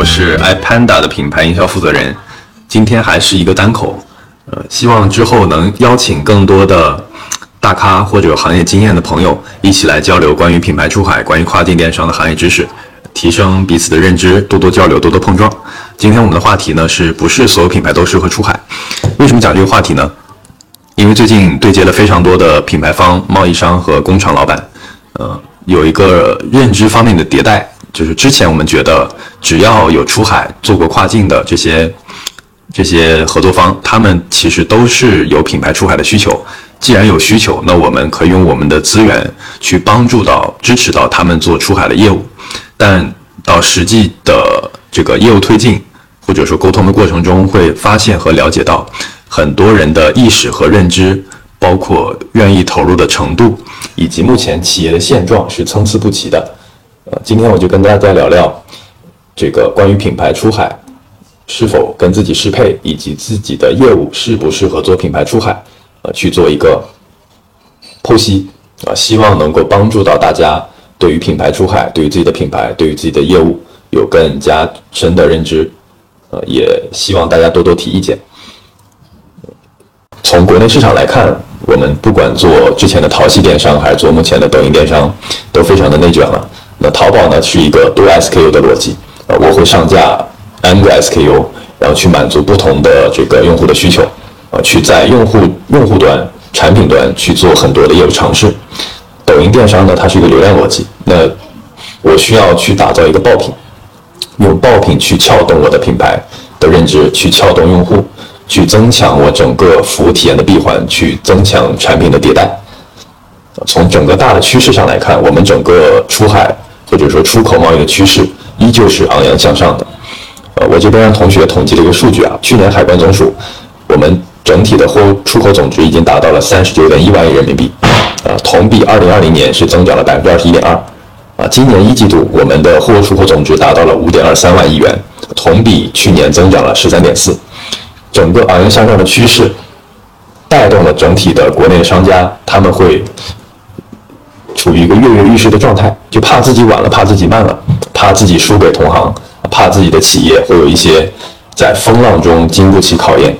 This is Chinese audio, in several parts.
我是 iPanda 的品牌营销负责人，今天还是一个单口，呃，希望之后能邀请更多的大咖或者有行业经验的朋友一起来交流关于品牌出海、关于跨境电商的行业知识，提升彼此的认知，多多交流，多多碰撞。今天我们的话题呢，是不是所有品牌都适合出海？为什么讲这个话题呢？因为最近对接了非常多的品牌方、贸易商和工厂老板，呃，有一个认知方面的迭代。就是之前我们觉得，只要有出海做过跨境的这些这些合作方，他们其实都是有品牌出海的需求。既然有需求，那我们可以用我们的资源去帮助到、支持到他们做出海的业务。但到实际的这个业务推进或者说沟通的过程中，会发现和了解到很多人的意识和认知，包括愿意投入的程度，以及目前企业的现状是参差不齐的。今天我就跟大家聊聊这个关于品牌出海是否跟自己适配，以及自己的业务适不适合做品牌出海，呃，去做一个剖析啊，希望能够帮助到大家对于品牌出海，对于自己的品牌，对于自己的业务有更加深的认知，呃，也希望大家多多提意见。从国内市场来看，我们不管做之前的淘系电商，还是做目前的抖音电商，都非常的内卷了。那淘宝呢是一个多 SKU 的逻辑，呃，我会上架 n 个 SKU，然后去满足不同的这个用户的需求，啊，去在用户用户端、产品端去做很多的业务尝试。抖音电商呢，它是一个流量逻辑，那我需要去打造一个爆品，用爆品去撬动我的品牌的认知，去撬动用户，去增强我整个服务体验的闭环，去增强产品的迭代。从整个大的趋势上来看，我们整个出海。或者说出口贸易的趋势依旧是昂扬向上的。呃，我这边让同学统计了一个数据啊，去年海关总署我们整体的货物出口总值已经达到了三十九点一万亿人民币，啊，同比二零二零年是增长了百分之二十一点二。啊，今年一季度我们的货物出口总值达到了五点二三万亿元，同比去年增长了十三点四。整个昂扬向上的趋势带动了整体的国内商家，他们会。处于一个跃跃欲试的状态，就怕自己晚了，怕自己慢了，怕自己输给同行，怕自己的企业会有一些在风浪中经不起考验，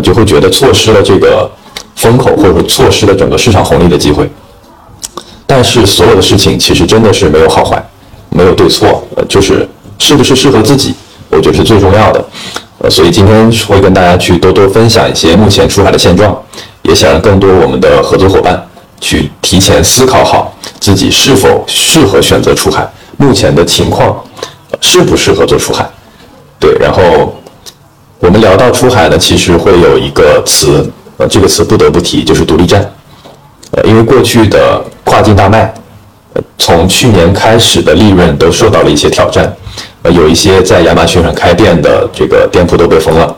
就会觉得错失了这个风口，或者说错失了整个市场红利的机会。但是所有的事情其实真的是没有好坏，没有对错，呃，就是是不是适合自己，我觉得是最重要的。呃，所以今天会跟大家去多多分享一些目前出海的现状，也想让更多我们的合作伙伴。去提前思考好自己是否适合选择出海，目前的情况适不适合做出海？对，然后我们聊到出海呢，其实会有一个词，呃，这个词不得不提，就是独立站。呃，因为过去的跨境大卖，从去年开始的利润都受到了一些挑战，呃，有一些在亚马逊上开店的这个店铺都被封了，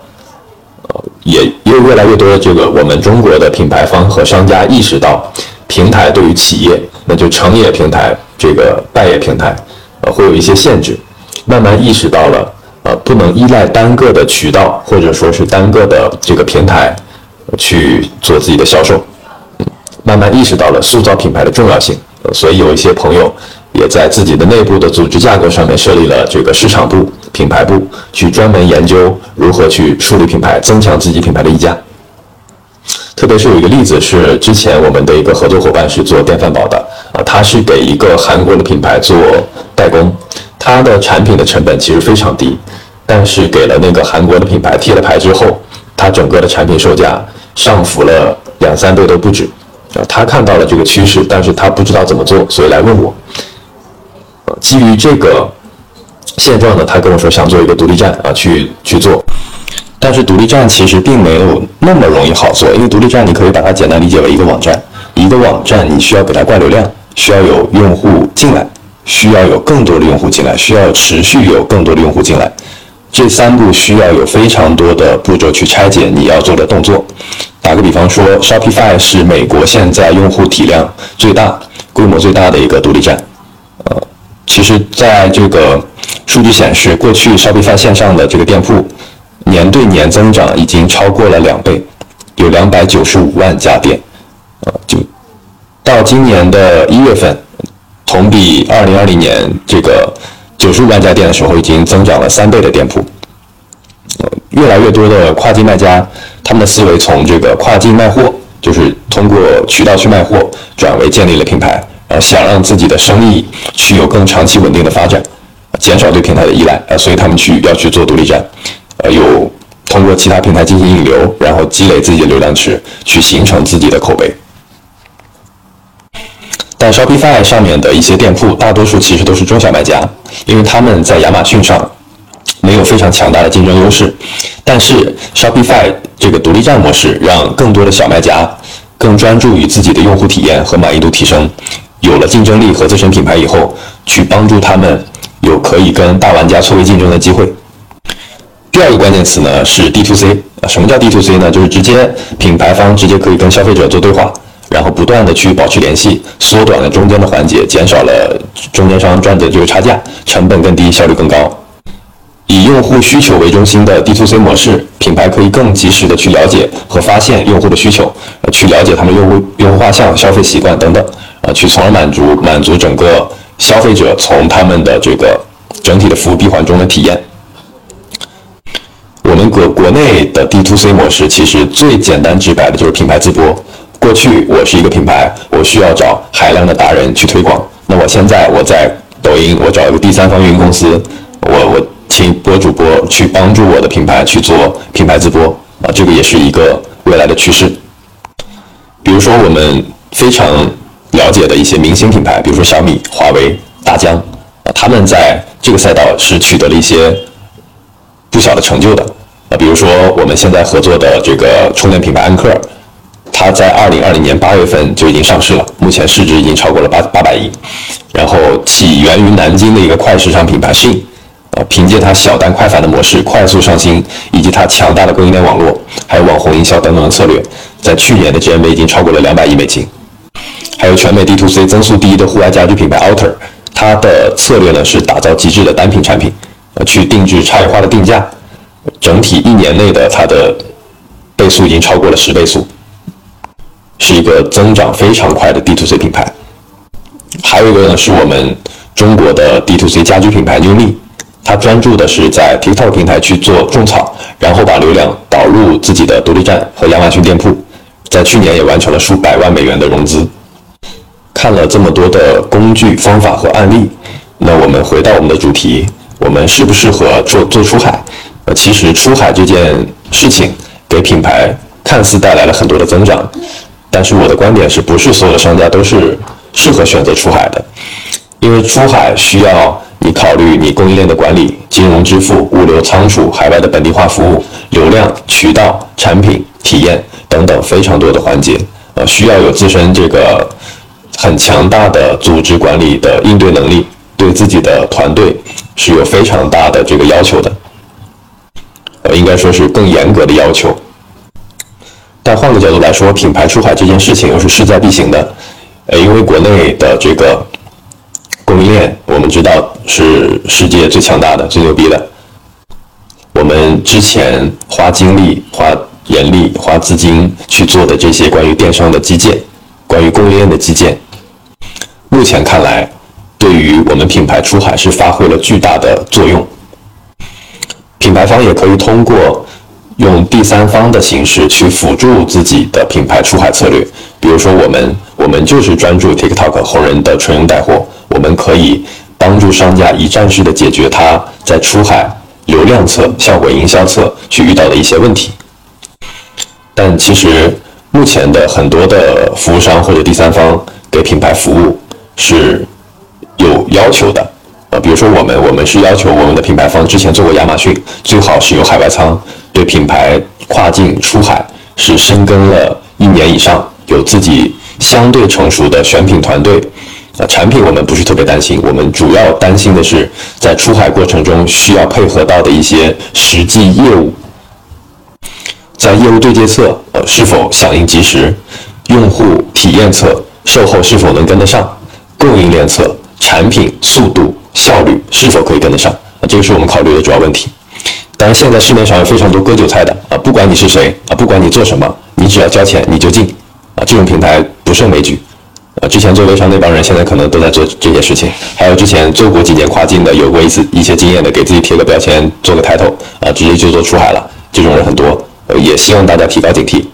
呃，也也有越来越多的这个我们中国的品牌方和商家意识到。平台对于企业，那就成也平台，这个败也平台，呃，会有一些限制。慢慢意识到了，呃，不能依赖单个的渠道或者说是单个的这个平台去做自己的销售。慢慢意识到了塑造品牌的重要性，所以有一些朋友也在自己的内部的组织架构上面设立了这个市场部、品牌部，去专门研究如何去树立品牌，增强自己品牌的溢价。特别是有一个例子是，之前我们的一个合作伙伴是做电饭煲的啊，他是给一个韩国的品牌做代工，他的产品的成本其实非常低，但是给了那个韩国的品牌贴了牌之后，他整个的产品售价上浮了两三倍都不止啊。他看到了这个趋势，但是他不知道怎么做，所以来问我。基于这个现状呢，他跟我说想做一个独立站啊，去去做。但是独立站其实并没有那么容易好做，因为独立站你可以把它简单理解为一个网站，一个网站你需要给它灌流量，需要有用户进来，需要有更多的用户进来，需要持续有更多的用户进来，这三步需要有非常多的步骤去拆解你要做的动作。打个比方说，Shopify 是美国现在用户体量最大、规模最大的一个独立站。呃，其实在这个数据显示，过去 Shopify 线上的这个店铺。年对年增长已经超过了两倍，有两百九十五万家店，呃，就到今年的一月份，同比二零二零年这个九十五万家店的时候，已经增长了三倍的店铺。越来越多的跨境卖家，他们的思维从这个跨境卖货，就是通过渠道去卖货，转为建立了品牌，呃，想让自己的生意去有更长期稳定的发展，减少对平台的依赖，呃，所以他们去要去做独立站，呃，有通过其他平台进行引流，然后积累自己的流量池，去形成自己的口碑。但 Shopify 上面的一些店铺，大多数其实都是中小卖家，因为他们在亚马逊上。没有非常强大的竞争优势，但是 Shopify 这个独立站模式让更多的小卖家更专注于自己的用户体验和满意度提升，有了竞争力和自身品牌以后，去帮助他们有可以跟大玩家错位竞争的机会。第二个关键词呢是 D to C 啊，什么叫 D to C 呢？就是直接品牌方直接可以跟消费者做对话，然后不断的去保持联系，缩短了中间的环节，减少了中间商赚的这个差价，成本更低，效率更高。以用户需求为中心的 D to C 模式，品牌可以更及时的去了解和发现用户的需求，去了解他们用户用户画像、消费习惯等等，啊，去从而满足满足整个消费者从他们的这个整体的服务闭环中的体验。们国国内的 D to C 模式其实最简单直白的就是品牌自播。过去我是一个品牌，我需要找海量的达人去推广，那我现在我在抖音，我找一个第三方运营公司，我我。请博主播去帮助我的品牌去做品牌自播啊，这个也是一个未来的趋势。比如说我们非常了解的一些明星品牌，比如说小米、华为、大疆啊，他们在这个赛道是取得了一些不小的成就的啊。比如说我们现在合作的这个充电品牌安克，它在二零二零年八月份就已经上市了，目前市值已经超过了八八百亿。然后起源于南京的一个快时尚品牌 SHIN。呃，凭借它小单快返的模式快速上新，以及它强大的供应链网络，还有网红营销等等的策略，在去年的 GMV 已经超过了两百亿美金。还有全美 D to C 增速第一的户外家居品牌 Outer，它的策略呢是打造极致的单品产品，呃，去定制差异化的定价，整体一年内的它的倍速已经超过了十倍速，是一个增长非常快的 D to C 品牌。还有一个呢是我们中国的 D to C 家居品牌 Newme。他专注的是在 TikTok 平台去做种草，然后把流量导入自己的独立站和亚马逊店铺，在去年也完成了数百万美元的融资。看了这么多的工具、方法和案例，那我们回到我们的主题，我们适不适合做做出海？呃，其实出海这件事情给品牌看似带来了很多的增长，但是我的观点是不是所有的商家都是适合选择出海的？因为出海需要。你考虑你供应链的管理、金融支付、物流仓储、海外的本地化服务、流量渠道、产品体验等等非常多的环节，呃，需要有自身这个很强大的组织管理的应对能力，对自己的团队是有非常大的这个要求的，应该说是更严格的要求。但换个角度来说，品牌出海这件事情又是势在必行的，呃，因为国内的这个。供应链，我们知道是世界最强大的、最牛逼的。我们之前花精力、花人力、花资金去做的这些关于电商的基建、关于供应链的基建，目前看来，对于我们品牌出海是发挥了巨大的作用。品牌方也可以通过用第三方的形式去辅助自己的品牌出海策略，比如说我们，我们就是专注 TikTok 红人的纯用带货。我们可以帮助商家一站式的解决他在出海流量侧、效果营销侧去遇到的一些问题。但其实目前的很多的服务商或者第三方给品牌服务是有要求的，呃，比如说我们，我们是要求我们的品牌方之前做过亚马逊，最好是有海外仓，对品牌跨境出海是深耕了一年以上，有自己相对成熟的选品团队。那产品我们不是特别担心，我们主要担心的是在出海过程中需要配合到的一些实际业务，在业务对接侧，呃，是否响应及时？用户体验侧，售后是否能跟得上？供应链侧，产品速度效率是否可以跟得上？啊，这个是我们考虑的主要问题。当然，现在市面上有非常多割韭菜的啊，不管你是谁啊，不管你做什么，你只要交钱你就进啊，这种平台不胜枚举。呃，之前做微商那帮人，现在可能都在做这些事情。还有之前做过几年跨境的，有过一次一些经验的，给自己贴个标签，做个 title，啊，直接就做出海了，这种人很多。呃，也希望大家提高警惕。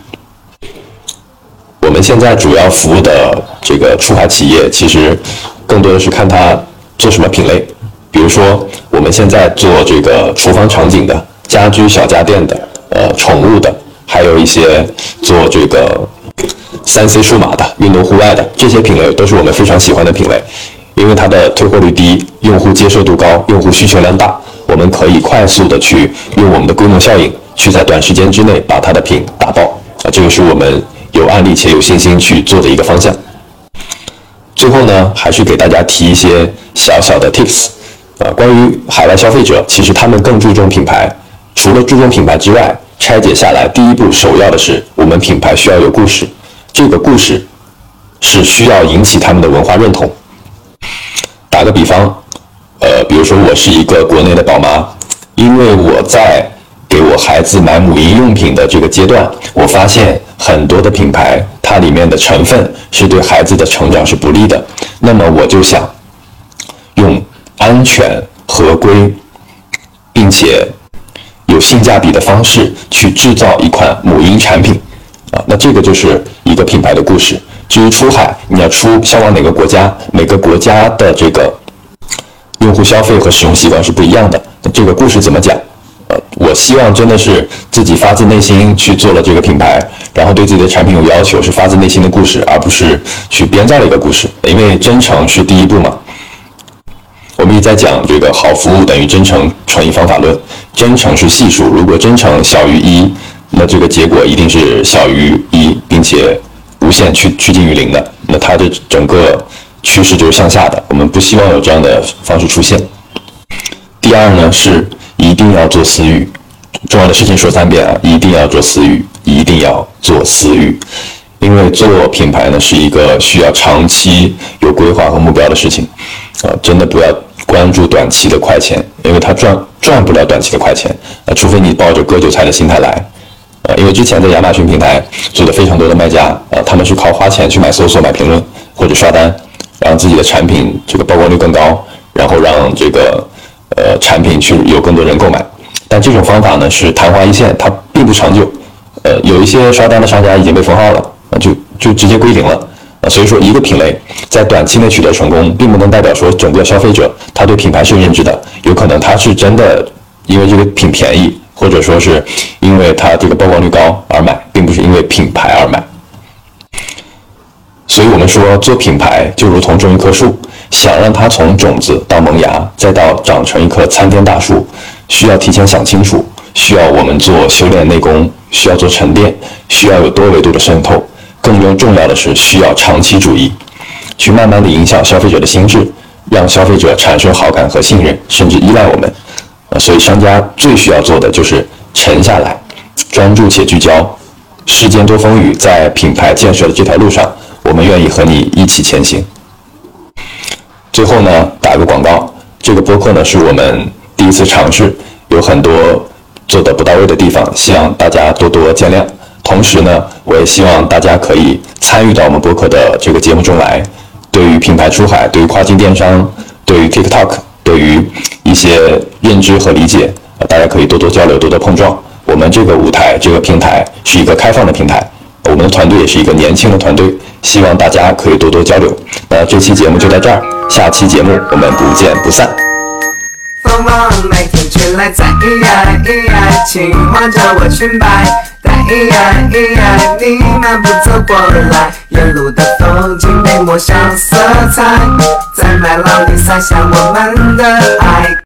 我们现在主要服务的这个出海企业，其实更多的是看他做什么品类。比如说，我们现在做这个厨房场景的、家居小家电的、呃，宠物的，还有一些做这个三 C 数码的、运动户外的这些品类，都是我们非常喜欢的品类，因为它的退货率低、用户接受度高、用户需求量大，我们可以快速的去用我们的规模效应，去在短时间之内把它的品打爆啊，这个是我们有案例且有信心去做的一个方向。最后呢，还是给大家提一些小小的 tips。啊，关于海外消费者，其实他们更注重品牌。除了注重品牌之外，拆解下来，第一步首要的是，我们品牌需要有故事。这个故事是需要引起他们的文化认同。打个比方，呃，比如说我是一个国内的宝妈，因为我在我孩子买母婴用品的这个阶段，我发现很多的品牌它里面的成分是对孩子的成长是不利的，那么我就想用。安全、合规，并且有性价比的方式去制造一款母婴产品，啊，那这个就是一个品牌的故事。至于出海，你要出销往哪个国家，每个国家的这个用户消费和使用习惯是不一样的。那这个故事怎么讲？我希望真的是自己发自内心去做了这个品牌，然后对自己的产品有要求，是发自内心的故事，而不是去编造了一个故事。因为真诚是第一步嘛。我们也在讲这个好服务等于真诚乘以方法论，真诚是系数，如果真诚小于一，那这个结果一定是小于一，并且无限趋趋近于零的，那它的整个趋势就是向下的。我们不希望有这样的方式出现。第二呢，是一定要做私域，重要的事情说三遍啊，一定要做私域，一定要做私域，因为做品牌呢是一个需要长期有规划和目标的事情，啊，真的不要。关注短期的快钱，因为它赚赚不了短期的快钱，啊，除非你抱着割韭菜的心态来，啊，因为之前在亚马逊平台做的非常多的卖家，啊，他们是靠花钱去买搜索、买评论或者刷单，让自己的产品这个曝光率更高，然后让这个呃产品去有更多人购买，但这种方法呢是昙花一现，它并不长久，呃，有一些刷单的商家已经被封号了，啊，就就直接归零了。所以说一个品类在短期内取得成功，并不能代表说整个消费者他对品牌是有认知的，有可能他是真的因为这个品便宜，或者说是因为它这个曝光率高而买，并不是因为品牌而买。所以我们说做品牌就如同种一棵树，想让它从种子到萌芽，再到长成一棵参天大树，需要提前想清楚，需要我们做修炼内功，需要做沉淀，需要有多维度的渗透。更重要的是，需要长期主义，去慢慢的影响消费者的心智，让消费者产生好感和信任，甚至依赖我们。啊，所以商家最需要做的就是沉下来，专注且聚焦。世间多风雨，在品牌建设的这条路上，我们愿意和你一起前行。最后呢，打个广告，这个播客呢是我们第一次尝试，有很多做的不到位的地方，希望大家多多见谅。同时呢，我也希望大家可以参与到我们播客的这个节目中来。对于品牌出海，对于跨境电商，对于 TikTok，对于一些认知和理解，大家可以多多交流，多多碰撞。我们这个舞台，这个平台是一个开放的平台，我们的团队也是一个年轻的团队，希望大家可以多多交流。那这期节目就到这儿，下期节目我们不见不散。风往每天吹来在咿呀咿呀，轻晃着我裙摆。咿呀咿呀，你漫步走过来，沿路的风景被抹上色彩，在麦浪里洒下我们的爱。